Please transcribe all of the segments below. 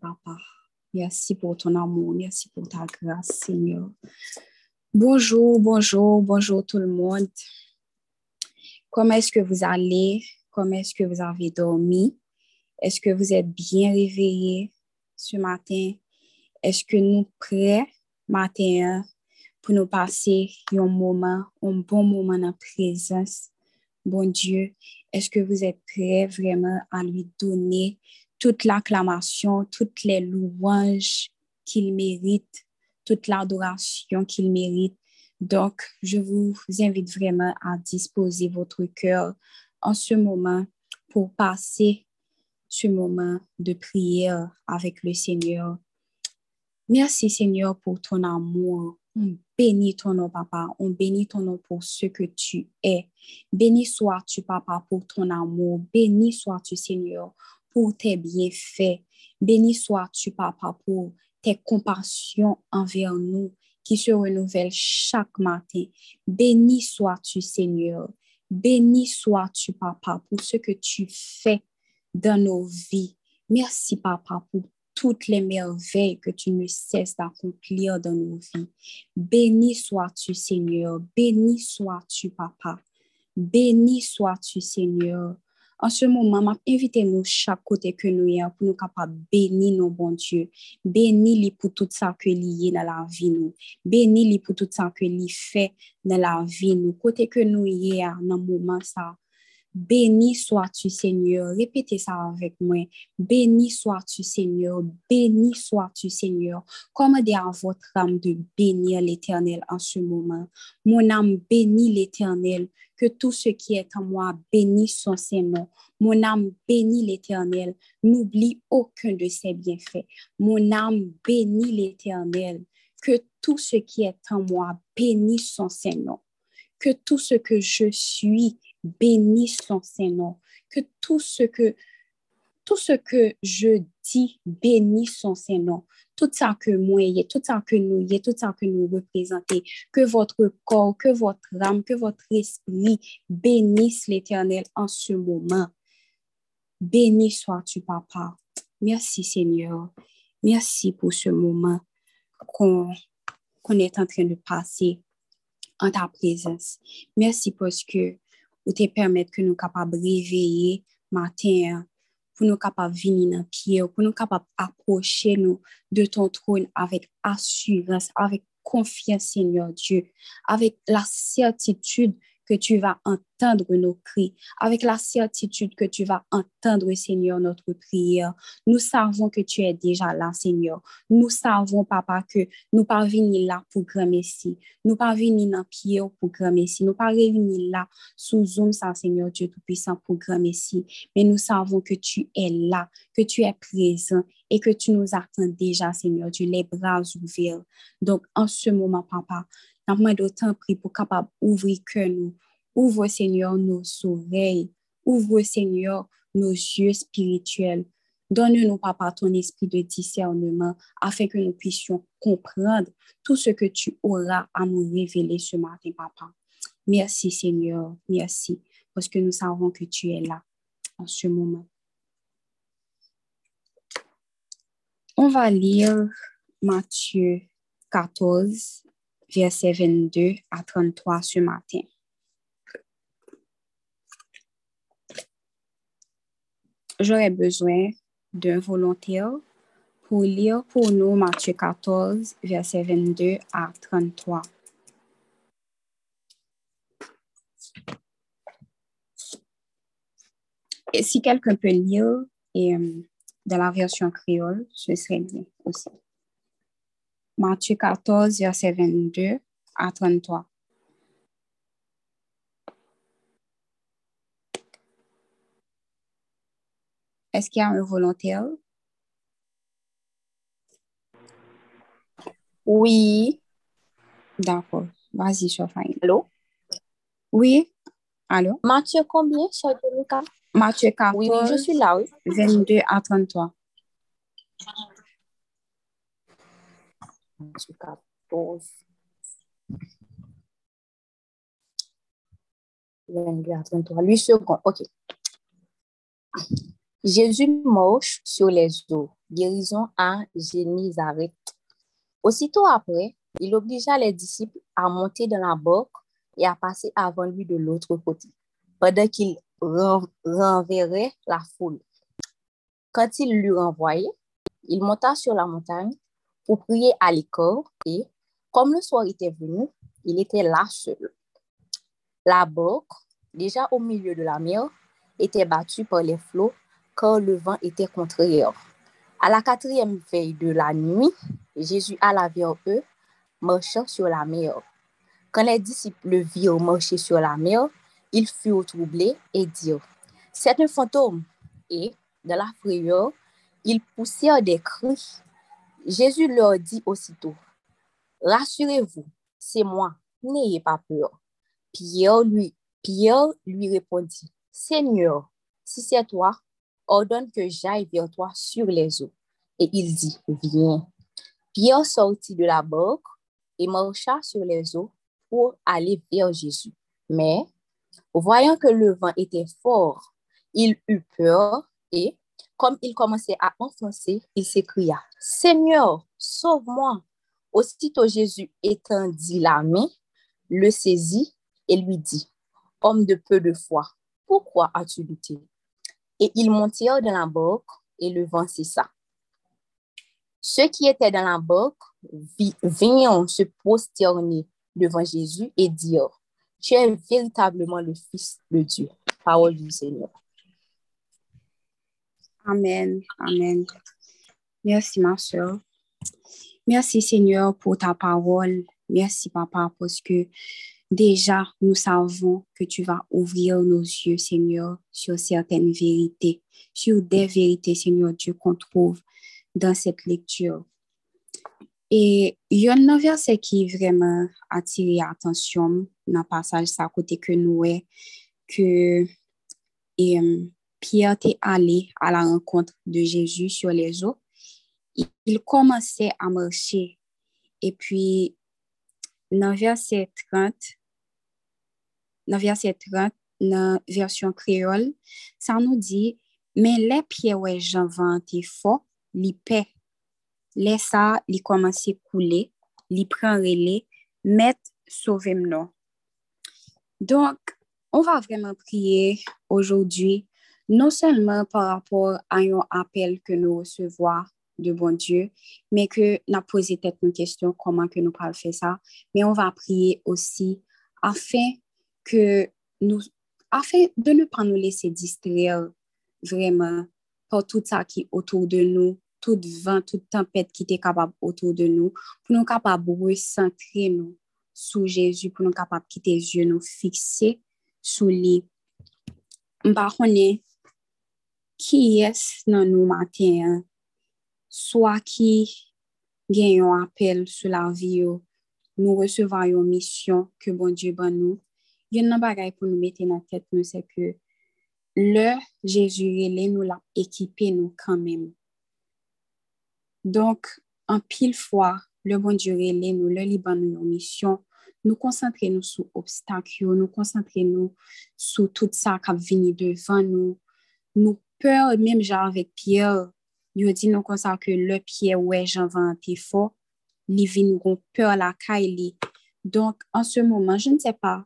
Papa. Merci pour ton amour. Merci pour ta grâce, Seigneur. Bonjour, bonjour, bonjour tout le monde. Comment est-ce que vous allez? Comment est-ce que vous avez dormi? Est-ce que vous êtes bien réveillés ce matin? Est-ce que nous prêts matin pour nous passer un moment, un bon moment en présence? Bon Dieu, est-ce que vous êtes prêts vraiment à lui donner toute l'acclamation, toutes les louanges qu'il mérite, toute l'adoration qu'il mérite. Donc, je vous invite vraiment à disposer votre cœur en ce moment pour passer ce moment de prière avec le Seigneur. Merci Seigneur pour ton amour. On bénit ton nom, Papa. On bénit ton nom pour ce que tu es. Béni sois-tu, Papa, pour ton amour. Béni sois-tu, Seigneur, pour tes bienfaits. Béni sois-tu, Papa, pour tes compassions envers nous qui se renouvellent chaque matin. Béni sois-tu, Seigneur. Béni sois-tu, Papa, pour ce que tu fais dans nos vies. Merci, Papa, pour toutes les merveilles que tu ne cesses d'accomplir dans nos vies. Béni sois-tu, Seigneur. Béni sois-tu, Papa. Béni sois-tu, Seigneur. En ce moment, invitez-nous chaque côté que nous y pour nous capables bénir nos bons Dieu. Bénis-les pour tout ça que lié dans la vie nous. Bénis-les pour tout ça que lui fait dans la vie nous. Côté que nous y dans moment ça. Béni sois-tu, Seigneur. Répétez ça avec moi. Béni sois-tu, Seigneur. Béni sois-tu, Seigneur. Commandez à votre âme de bénir l'Éternel en ce moment. Mon âme bénit l'Éternel. Que tout ce qui est en moi bénisse son Seigneur. Mon âme bénit l'Éternel. N'oublie aucun de ses bienfaits. Mon âme bénit l'Éternel. Que tout ce qui est en moi bénisse son Seigneur. Que tout ce que je suis bénisse son Saint-Nom. Que tout ce que, tout ce que je dis bénisse son Saint-Nom. Tout ça que moi, tout ça que nous, tout ça que nous représentons, que votre corps, que votre âme, que votre esprit bénisse l'Éternel en ce moment. Béni sois-tu, Papa. Merci, Seigneur. Merci pour ce moment qu'on est en train de passer en ta présence. Merci parce que ou te permettre que nous capables réveiller matin pour nous capables venir dans pied pour nous capables approcher nous de ton trône avec assurance avec confiance Seigneur Dieu avec la certitude que tu vas entendre nos cris, avec la certitude que tu vas entendre, Seigneur, notre prière. Nous savons que tu es déjà là, Seigneur. Nous savons, Papa, que nous pas venir là pour grand Messie. Nous pas venir dans pied pour grand Messie. Nous pas venir là sous Zoom, ça, Seigneur Dieu Tout-Puissant, pour grand Messie. Mais nous savons que tu es là, que tu es présent et que tu nous attends déjà, Seigneur Dieu, les bras ouverts. Donc, en ce moment, Papa, n'a d'autant pris pour capable ouvrir que nous. Ouvre, Seigneur, nos oreilles. Ouvre, Seigneur, nos yeux spirituels. Donne-nous, Papa, ton esprit de discernement afin que nous puissions comprendre tout ce que tu auras à nous révéler ce matin, Papa. Merci, Seigneur. Merci, parce que nous savons que tu es là en ce moment. On va lire Matthieu 14, verset 22 à 33 ce matin. J'aurais besoin d'un volontaire pour lire pour nous Matthieu 14, verset 22 à 33. Et si quelqu'un peut lire euh, dans la version créole, ce serait bien aussi. Matthieu 14, verset 22 à 33. Est-ce qu'il y a un volontaire? Oui. D'accord. Vas-y, Chofine. Allô? Oui. Allô? Matthieu combien, Matthieu 14. Oui, oui, je suis là, oui. 22 à 33. Matthieu 14. 22 à 33. 8 secondes, OK. Jésus marche sur les eaux, guérison à Génézareth. Aussitôt après, il obligea les disciples à monter dans la barque et à passer avant lui de l'autre côté, pendant qu'il renverrait la foule. Quand il l'eut renvoyé, il monta sur la montagne pour prier à l'école et, comme le soir était venu, il était là seul. La barque, déjà au milieu de la mer, était battue par les flots car le vent était contraire. À la quatrième veille de la nuit, Jésus alla vers eux, marchant sur la mer. Quand les disciples le virent marcher sur la mer, ils furent troublés et dirent, C'est un fantôme. Et, dans la frayeur, ils poussèrent des cris Jésus leur dit aussitôt, Rassurez-vous, c'est moi, n'ayez pas peur. Pierre lui, Pierre lui répondit, Seigneur, si c'est toi, ordonne que j'aille vers toi sur les eaux. Et il dit, Viens. Pierre sortit de la barque et marcha sur les eaux pour aller vers Jésus. Mais, voyant que le vent était fort, il eut peur et, comme il commençait à enfoncer, il s'écria, Seigneur, sauve-moi. Aussitôt Jésus étendit la main, le saisit et lui dit, Homme de peu de foi, pourquoi as-tu lutté? Et ils montèrent dans la barque et le vent cessa. Ceux qui étaient dans la barque vinrent se prosterner devant Jésus et dirent, Tu es véritablement le Fils de Dieu. Parole du Seigneur. Amen. Amen. Merci, ma soeur. Merci, Seigneur, pour ta parole. Merci, Papa, parce que déjà, nous savons que tu vas ouvrir nos yeux, Seigneur, sur certaines vérités, sur des vérités, Seigneur Dieu, qu'on trouve dans cette lecture. Et il y a un verset qui vraiment attiré l'attention dans le passage à côté que nous est que et, Pierre est allé à la rencontre de Jésus sur les eaux. Il commençait à marcher. Et puis, dans verset 30, dans verset 30, dans version créole, ça nous dit, mais les pieds ouais Jean vanté fort, li paix. Les ça, li commence à couler, li prend relais, met sauver nous. Donc, on va vraiment prier aujourd'hui, non seulement par rapport à un appel que nous recevons de bon Dieu, mais que nous posé peut-être une question comment que nous pouvons faire ça, mais on va prier aussi afin que nous, afin de ne pas nous laisser distraire vraiment par tout ça qui est autour de nous, tout vent, toute tempête qui est capable autour de nous, pour nous capables de recentrer nous sous Jésus, pour nous capables de quitter les yeux nous fixer sous lui. Mpa qui est dans nous matin, soit qui gagne un appel sur la vie, nous recevons une mission que bon Dieu ban nous. Il y a un bagage pour nous mettre dans la tête, c'est que le Jésus, nous l'a équipé nous quand même. Donc, en pile fois, le bon Dieu, nous le liban nous mission, nous concentrer nous sur obstacles, nous concentrer nous sur tout ça qui venu devant nous. Nous peur, même genre avec Pierre, dit nous comme ça que le Pierre, ouais, j'en vais fort, les nous ont peur la caille. Donc, en ce moment, je ne sais pas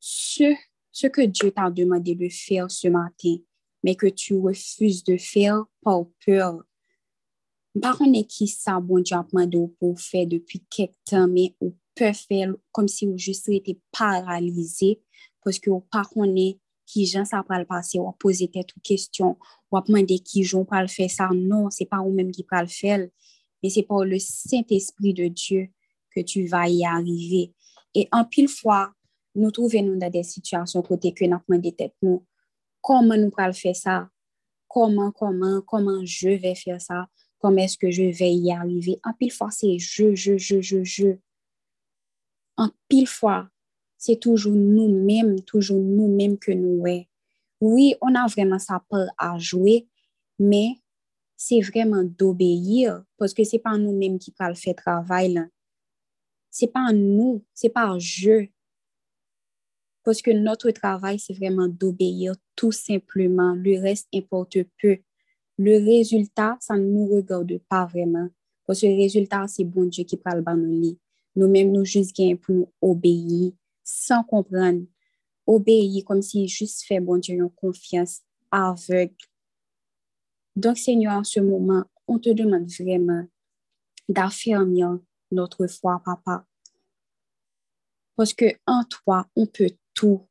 ce ce que Dieu t'a demandé de faire ce matin, mais que tu refuses de faire par peur. Par contre, qui ça, bon Dieu a demandé pour faire depuis quelques temps, mais on peut faire comme si vous juste été paralysé parce que par contre, qui ça va le passer, ou poser tête questions, ou demander qui j'ont pas le faire ça. Non, c'est pas vous-même qui va le faire, mais c'est par le Saint-Esprit de Dieu que tu vas y arriver. Et en pile fois, nous trouvons dans des situations côté que nous avons des têtes nous. Comment nous allons faire ça? Comment, comment, comment je vais faire ça? Comment est-ce que je vais y arriver? En pile fois, c'est je, je, je, je, je. En pile fois, c'est toujours nous-mêmes, toujours nous-mêmes que nous est. Oui, on a vraiment sa peur à jouer, mais c'est vraiment d'obéir parce que c'est pas nous-mêmes qui allons faire travail. C'est pas nous, c'est pas je Parce que notre travail, c'est vraiment d'obéir tout simplement. Le reste importe peu. Le résultat, ça ne nous regarde pas vraiment. Parce que le résultat, c'est bon Dieu qui parle dans nos lits. Nous-mêmes, nous juste pour nous obéir sans comprendre. Obéir comme si juste fait bon Dieu une confiance aveugle. Donc, Seigneur, en ce moment, on te demande vraiment d'affermir notre foi, Papa. Parce que en toi, on peut tout.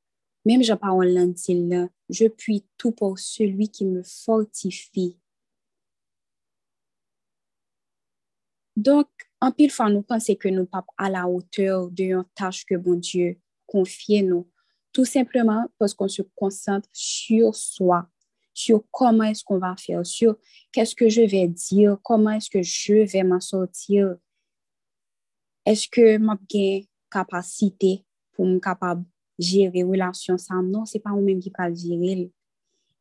Même je parle là, je puis tout pour celui qui me fortifie. Donc, en pile fois, nous pensons que nous pas à la hauteur de tâche que bon Dieu confie nous. Tout simplement parce qu'on se concentre sur soi, sur comment est-ce qu'on va faire, sur qu'est-ce que je vais dire, comment est-ce que je vais m'en sortir. Est-ce que j'ai capacité pour me capable gérer relation ça? Non, c'est pas moi-même qui va gérer.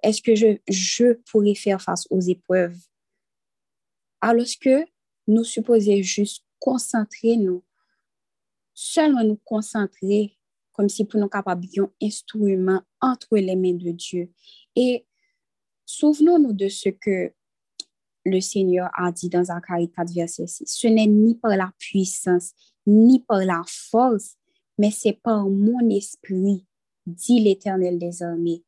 Est-ce que je, je pourrais faire face aux épreuves? Alors que nous supposons juste concentrer nous, seulement nous concentrer comme si pour nous capables un instrument entre les mains de Dieu. Et souvenons-nous de ce que le Seigneur a dit dans Zacharie 4, verset 6. Ce n'est ni par la puissance, ni par la force, mais c'est par mon esprit, dit l'Éternel des armées.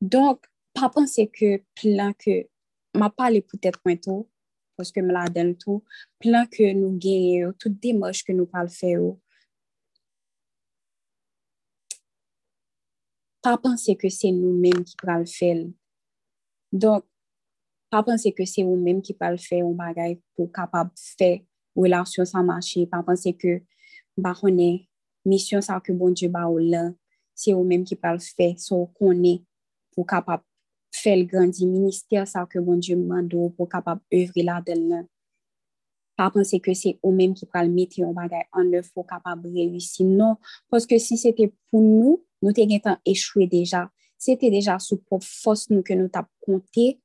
Donc, pas penser que plein que, m'a parlé peut-être moins tôt, parce que me la donne tout, plein que nous gagnons, toutes des moches que nous parlons faire. Pas penser que c'est nous-mêmes qui parlons faire. Donc, pas penser que c'est nous-mêmes qui parlons faire un bagage pour capable faire relation sans marcher. Pas penser que, bah, on est mission ça que bon Dieu ba ou là, c'est nous-mêmes qui parlons faire, so qu'on est pour capable faire le grand ministère ça que bon Dieu mande pour capable œuvrer là-dedans. Pas penser que c'est eux-mêmes qui parlent mettre un bagage en œuvre pour capable réussir. Non, parce que si nous, t'étions échoué déjà. C'était déjà sous propre force nous que nous t'avons compté,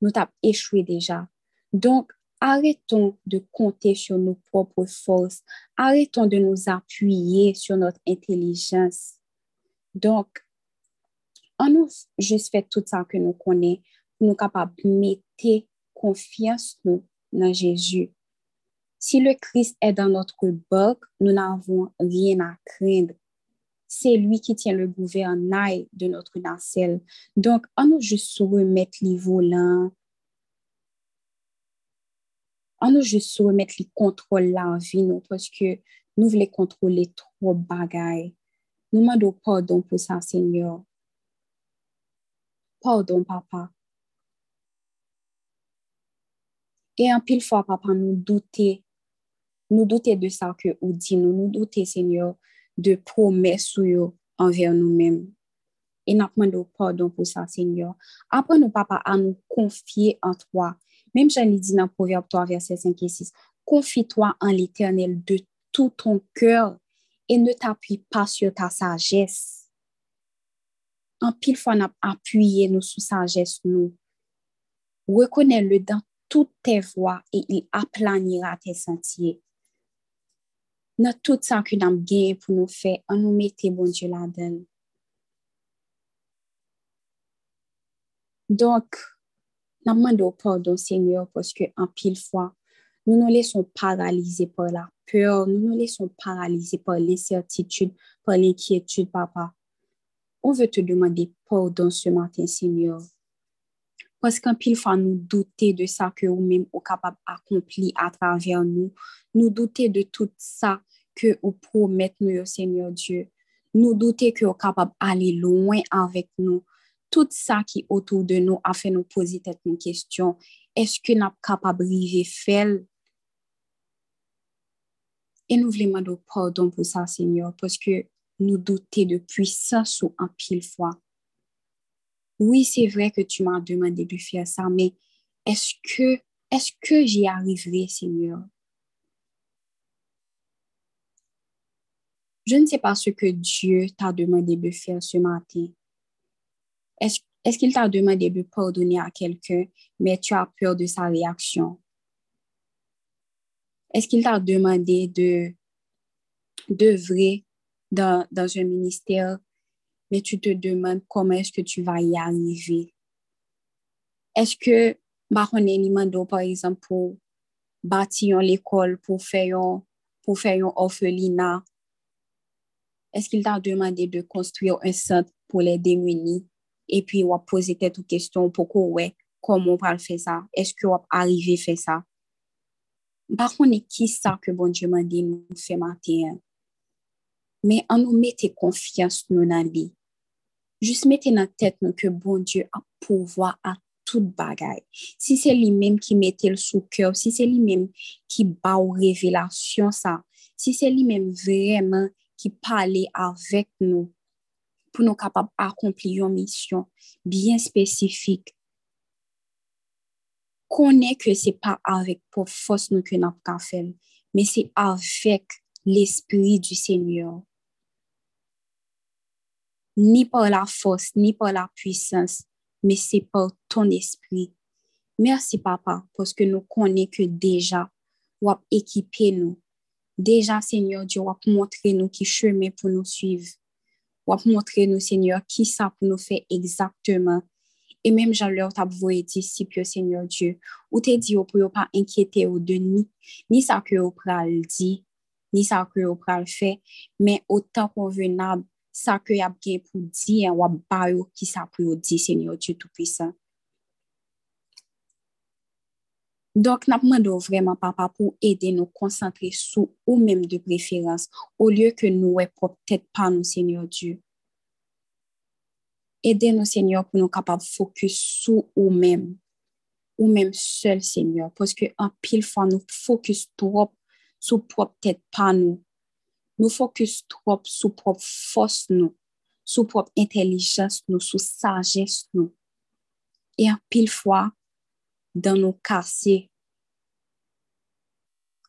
nous t'avons échoué déjà. Donc, arrêtons de compter sur nos propres forces. Arrêtons de nous appuyer sur notre intelligence. Donc, on nous juste fait tout ça que nous connaissons, pour nous capables de mettre confiance nous dans Jésus. Si le Christ est dans notre barque, nous n'avons rien à craindre. C'est lui qui tient le gouvernail de notre nacelle. Donc, on nous juste remettre les volants, on nous juste remettre les contrôles la vie, nous, parce que nous voulons contrôler trop bagailles. Nous demandons pardon pour ça, Seigneur. Pardon, papa. Et en pile fois, papa, nous douter, nous douter de ça que vous dit, nous nous douter, Seigneur, de promesses envers nous-mêmes. Et nous demandons pardon pour ça, Seigneur. Après, nous, papa, à nous confier en toi. Même j'en ai dit dans Proverbe 3, verset 5 et 6, confie-toi en l'éternel de tout ton cœur et ne t'appuie pas sur ta sagesse en pile fois, on a appuyé nous sous sagesse nous. Reconnais-le dans toutes tes voies et il aplanira tes sentiers. Dans tout ça que nous avons pour nous faire, on nous mette bon Dieu là-dedans. Donc, nous demandons pardon, Seigneur, parce que en pile fois, nous nous laissons paralyser par la peur, nous nous laissons paralyser par l'incertitude, par l'inquiétude, papa on veut te demander pardon ce matin, Seigneur. Parce qu'en pile fois, nous douter de ça que nous-mêmes sommes capables d'accomplir à travers nous. Nous douter de tout ça que vous promettez nous, Seigneur Dieu. Nous douter que vous capables d'aller loin avec nous. Tout ça qui est autour de nous a fait nous poser cette question. Est-ce que nous sommes capables de faire? Et nous voulons demander pardon pour ça, Seigneur, parce que nous douter de puissance ou en pile fois. Oui, c'est vrai que tu m'as demandé de faire ça, mais est-ce que j'y arriverai, Seigneur? Je ne sais pas ce que Dieu t'a demandé de faire ce matin. Est-ce, qu'il t'a demandé de pardonner à quelqu'un, mais tu as peur de sa réaction? Est-ce qu'il t'a demandé de d'œuvrer dans, dans un ministère, mais tu te demandes comment est-ce que tu vas y arriver? Est-ce que, on est par exemple, pour bâtir l'école, pour faire un, pour faire un orphelinat, est-ce qu'il t'a demandé de construire un centre pour les démunis? Et puis, on va poser quelques questions pourquoi, ouais, comment on va faire ça? Est-ce qu'on va arriver à faire ça? Par contre, qui ça que bon Dieu m'a dit nous faire matin? Mais en nous mettez confiance dans la vie. Juste mettez dans la tête que bon Dieu a pouvoir à toute bagaille. Si c'est lui-même qui mettait le sous cœur, si c'est lui-même qui bat aux révélations ça, si c'est lui-même vraiment qui parlait avec nous pour nous capables d'accomplir une mission bien spécifique, connaît que c'est pas avec pour force que nous avons fait, mais c'est avec l'Esprit du Seigneur. Ni par la force, ni par la puissance, mais c'est par ton esprit. Merci, papa, parce que nous connaissons que déjà, vous avez équipé nous. Déjà, Seigneur avez montré nous qui chemin pour nous suivre. Vous avez montré nous, Seigneur, qui ça pour nous faire exactement et même jean leur t'a voué disciples, Seigneur Dieu, ou te dit pour ne pas inquiéter au de ni, ni ça que vous pral dit, ni ça que vous pral fait, mais autant convenable, ça que y a bien pour dire, ou ba qui ça pour dire, Seigneur Dieu Tout-Puissant. Donc, nous demandons vraiment, papa, pour aider nous concentrer sur ou même de préférence, au lieu que nous, peut-être pas nous, Seigneur Dieu. Aidez-nous, Seigneur, pour nous capables de focus sur nous-mêmes, ou même seul, Seigneur, parce que en pile fois, nous focus trop sur propre tête, pas nous. Nous focus trop sur propre force, sur propre intelligence, nous, sur sagesse. Et en pile fois, dans nos casser,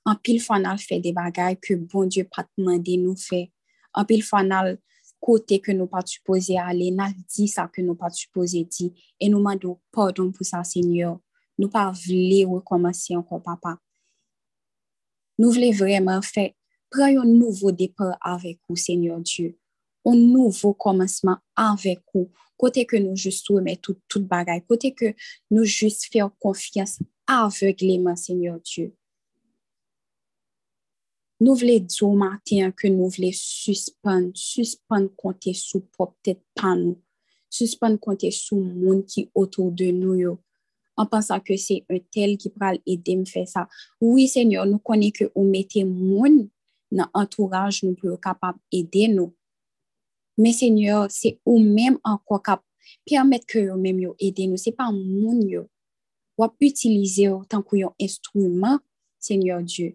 en pile nous fait des bagailles que bon Dieu pas demandé nous faire. En pile nous côté que nous pas supposé aller, n'a dit ça que nous pas supposé dire et nous demandons pardon pour ça Seigneur. Nous pas recommencer encore papa. Nous voulons vraiment faire prendre un nouveau départ avec vous Seigneur Dieu. Un nouveau commencement avec vous. Côté que nous juste remettre tout, tout bagaille. Côté que nous juste faire confiance aveuglément Seigneur Dieu. Nou vle dzo maten ke nou vle suspend, suspend konte sou pop tet pan nou. Suspend konte sou moun ki otou de nou yo. An pansa ke se un tel ki pral edem fe sa. Oui, senyor, nou kone ke ou mette moun nan entourage nou pou yo kapab ede nou. Men senyor, se ou menm an kwa kap permet ke yo menm yo ede nou. Se pa moun yo. Wap utilize yo tankou yo instrument, senyor Diyo.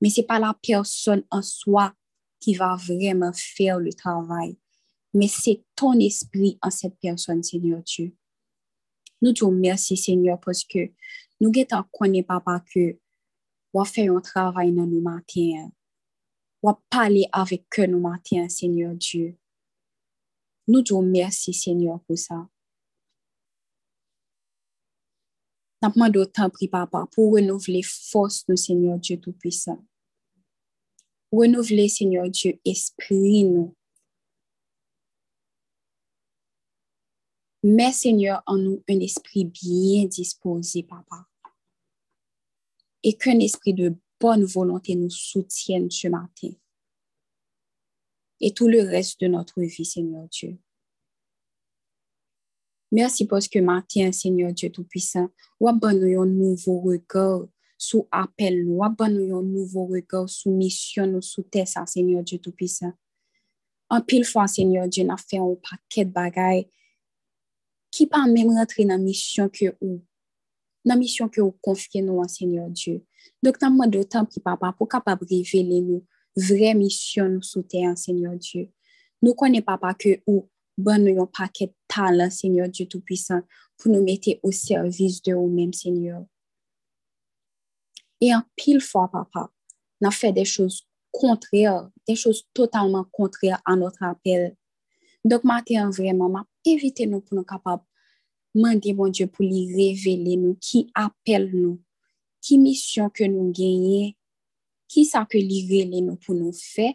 mais ce n'est pas la personne en soi qui va vraiment faire le travail, mais c'est ton esprit en cette personne, Seigneur Dieu. Nous te remercions, Seigneur, parce que nous ne connaissons pas que on faire un travail dans nos matins, on parler avec eux nos matins, Seigneur Dieu. Nous te remercions, Seigneur, pour ça. N'a pas d'autant pris, papa, pour renouveler force, nous, Seigneur Dieu Tout-Puissant. Renouveler, Seigneur Dieu, esprit nous. Mais, Seigneur, en nous un esprit bien disposé, Papa. Et qu'un esprit de bonne volonté nous soutienne ce matin. Et tout le reste de notre vie, Seigneur Dieu. Merci parce que matin, Seigneur Dieu Tout-Puissant, ou un nouveau regard sous appel nous, un nouveau regard sous mission sous terre, Seigneur Dieu Tout-Puissant. En pile fois, Seigneur Dieu, n'a fait un paquet de bagailles qui pas même rentrer dans la mission que ou la mission que vous confiez nous, Seigneur Dieu. Donc, dans le temps, papa, pour capable révéler nous, vraie mission sous terre, Seigneur Dieu. Nous connaissons, papa, que nous un paquet de talents, Seigneur Dieu Tout-Puissant, pour nous mettre au service de vous-même, Seigneur. Et en pile fois, papa, a fait des choses contraires, des choses totalement contraires à notre appel. Donc, maintenant, vraiment, m'a évité nous pour nous capables demander, mon Dieu, pour lui révéler nous, qui appelle nous, qui mission que nous qui pour nous faire,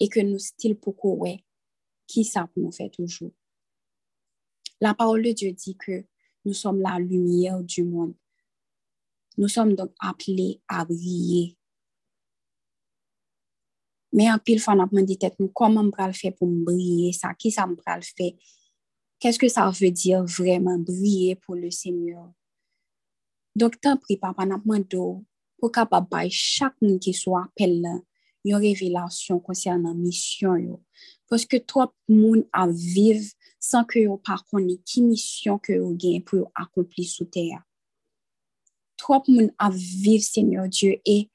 et que nous style pourquoi ouais, qui ça nous fait toujours? La parole de Dieu dit que nous sommes la lumière du monde. Nous sommes donc appelés à briller. Mais en pile on a demandé comment on le faire pour briller ça, qui ça le faire? Qu'est-ce que ça veut dire vraiment briller pour le Seigneur? Donc, tant pis, papa, n'a demandé pour capable chaque monde qui soit appelé une révélation concernant mission Parce que trop de monde a vivre sans que yo pas connaît qui mission que yo gagne pour accomplir sous terre. Trop de monde a vivre Seigneur Dieu et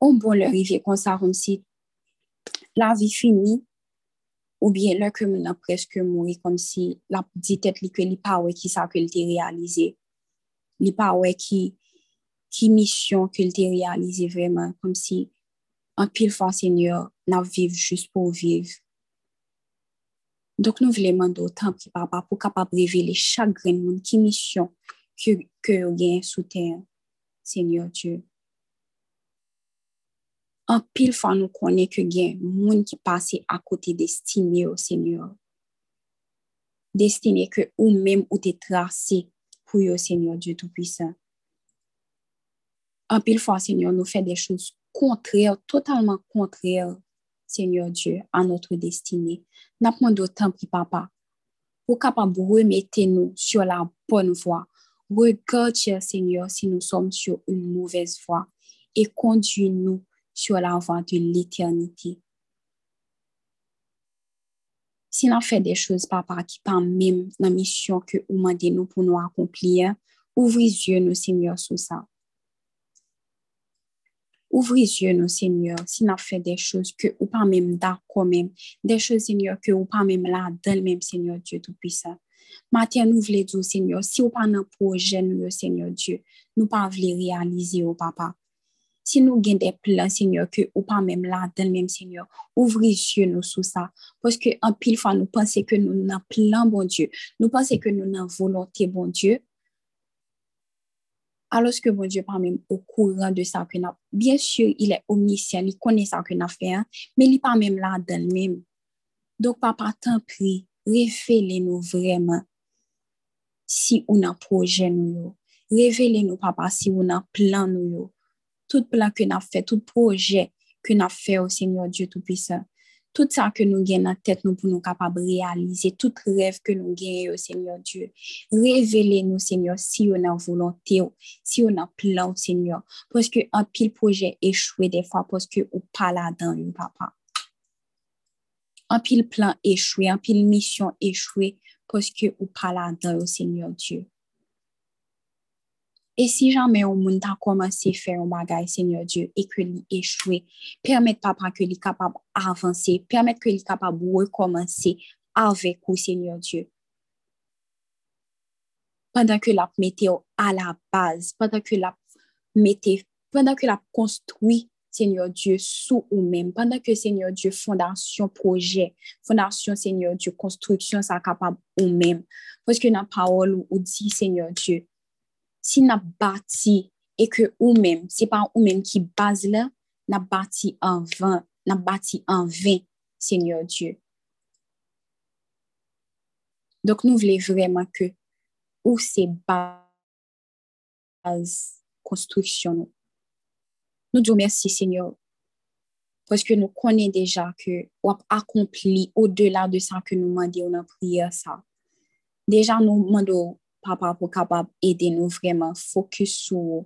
on leur arriver comme ça comme si la vie finie ou bien là que mon a presque mourir comme si la dit tête que li pas ouais qui ça que il réalisé li pas ouais qui mission qu'il t'a réalisé vraiment comme si un pile fois Seigneur n'a vivre juste pour vivre. Donc nous voulons demander autant que papa pour capable révéler chaque grain monde qui mission que que gain sous terre Seigneur Dieu. Un pile fois nous connaît que gain monde qui passe à côté destiné au Seigneur. Destiné que ou même ou t'es tracé pour le Seigneur Dieu Tout-Puissant. En pile fois, Seigneur, nous fait des choses contraires, totalement contraires, Seigneur Dieu, à notre destinée. N'a pas d'autant pris, papa, pour capable remettre nous sur la bonne voie. Regarde, Seigneur, si nous sommes sur une mauvaise voie et conduis-nous sur la voie de l'éternité. Si nous fait des choses, papa, qui pas même la mission que vous demandez nous pour nous accomplir, ouvrez yeux, nous, Seigneur, sur ça. Ouvrez les yeux, nous, Seigneur, si nous fait des choses que ou pas même d'accord même, des choses, Seigneur, que ou pas même là, dans le même, Seigneur Dieu Tout-Puissant. Matin, nous voulons dire, Seigneur, si ou pas un projet, nous, Seigneur Dieu, nous pas voulons réaliser, au papa. Si nous avons des plans, Seigneur, que ou pas même là, dans même, Seigneur, ouvrez les yeux, nous, sous ça. Parce que, pile fois, nous pensons que nous avons plein, bon Dieu. Nous pensons que nous avons volonté, bon Dieu alors que mon Dieu pas même au courant de ça que n'a bien sûr il est omniscient il connaît ça que n'a fait hein, mais il pas même là dans le même. Donc papa t'en prie révélez-nous vraiment si on a projet nous révélez-nous papa si on a plan nous tout plan que n'a fait tout projet que n'a fait au Seigneur Dieu tout ça que nous gagnons en tête nous pour nous capables réaliser, tout rêve que nous gagnons, Seigneur Dieu. Révélez-nous, Seigneur, si on a volonté, si on a plan, Seigneur. Parce que un pile projet échoué des fois parce que ou pas là-dedans, papa. Un pile plan échoué, un pile mission échoué parce que ou pas là-dedans, Seigneur Dieu. Et si jamais on monde a commencé à faire un bagage, Seigneur Dieu, et que lui échoué, permettre papa que lui capable d'avancer, permettre que lui capable de recommencer avec vous, Seigneur Dieu. Pendant que la mettez à la base, pendant que la mettez, pendant que la construit, Seigneur Dieu, sous ou même, pendant que Seigneur Dieu, fondation, projet, fondation, Seigneur Dieu, construction, ça capable ou même. Parce que la parole ou dit, Seigneur Dieu, si n'a bâti et que ou même, c'est pas ou même qui base là, n'a bâti en vain, n'a bâti en vain, Seigneur Dieu. Donc, nous voulons vraiment que ou c'est base construction. Nous disons merci, Seigneur, parce que nous connaissons déjà que vous avez accompli au-delà de ça que nous demandons dans la prière. Ça. Déjà, nous demandons papa pour capable aider nous vraiment focus sur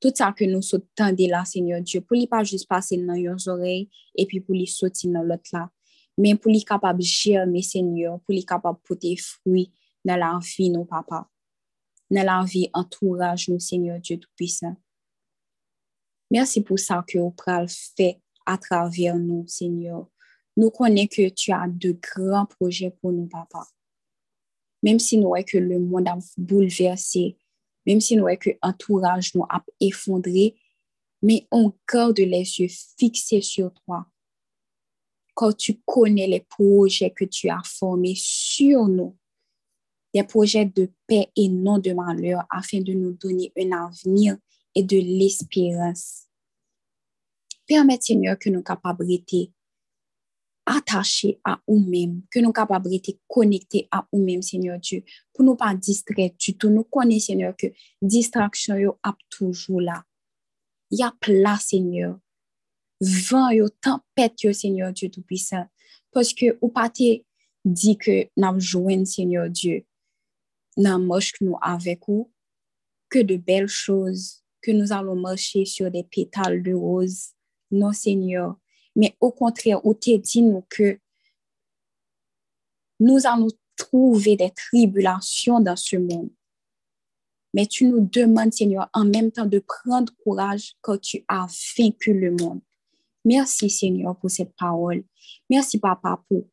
tout ça que nous sommes de là, Seigneur Dieu, pour ne pas juste passer dans nos oreilles et puis pour les sortir dans l'autre là, mais pour les capable germer, Seigneur, pour les capable porter fruit dans la vie, nos papa, dans la vie entourage, nous, Seigneur Dieu Tout-Puissant. Merci pour ça que vous le fait à travers nous, Seigneur. Nous connaissons que tu as de grands projets pour nous, papa même si nous voyons que le monde a bouleversé, même si nous voyons que l'entourage nous a effondré, mais on garde les yeux fixés sur toi. Quand tu connais les projets que tu as formés sur nous, des projets de paix et non de malheur, afin de nous donner un avenir et de l'espérance. Permets, Seigneur, que nos capacités attaché à nous-mêmes, que nous capables d'être connectés à nous-mêmes, Seigneur Dieu, pour nous pas distraire du tout. Nous connaissons, Seigneur, que distraction est toujours là. Il y a place, Seigneur. Vent, yo, tempête, Seigneur Dieu Tout-Puissant. Parce que ou pas dit que nous jouons, Seigneur Dieu, nous avec vous, que de belles choses, que nous allons marcher sur des pétales de rose. Non, Seigneur, mais au contraire, où tu dit nous que nous allons trouver des tribulations dans ce monde. Mais tu nous demandes, Seigneur, en même temps de prendre courage quand tu as vaincu le monde. Merci, Seigneur, pour cette parole. Merci, Papa, pour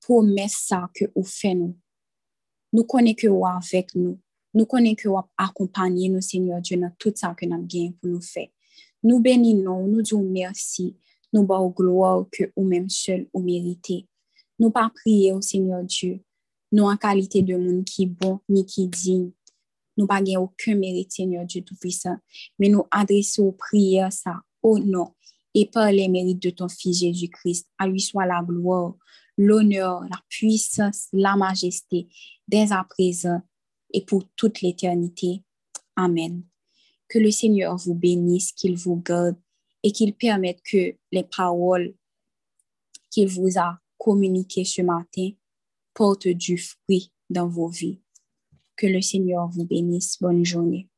promesse ça que vous faites nous. Nous connaissons avec nous. Nous connaissons que vous nous, Seigneur Dieu, dans tout ça que nous avons pour nous faire. Nous bénissons, nous disons merci nous bas gloire que ou même seul ou mérité. Nous pas prier au Seigneur Dieu, nous en qualité de monde qui bon ni qui digne. Nous pas aucun mérite, Seigneur Dieu Tout-Puissant, mais nous adresser aux prières ça au nom et par les mérites de ton Fils Jésus-Christ. À lui soit la gloire, l'honneur, la puissance, la majesté, dès à présent et pour toute l'éternité. Amen. Que le Seigneur vous bénisse, qu'il vous garde et qu'il permette que les paroles qu'il vous a communiquées ce matin portent du fruit dans vos vies. Que le Seigneur vous bénisse. Bonne journée.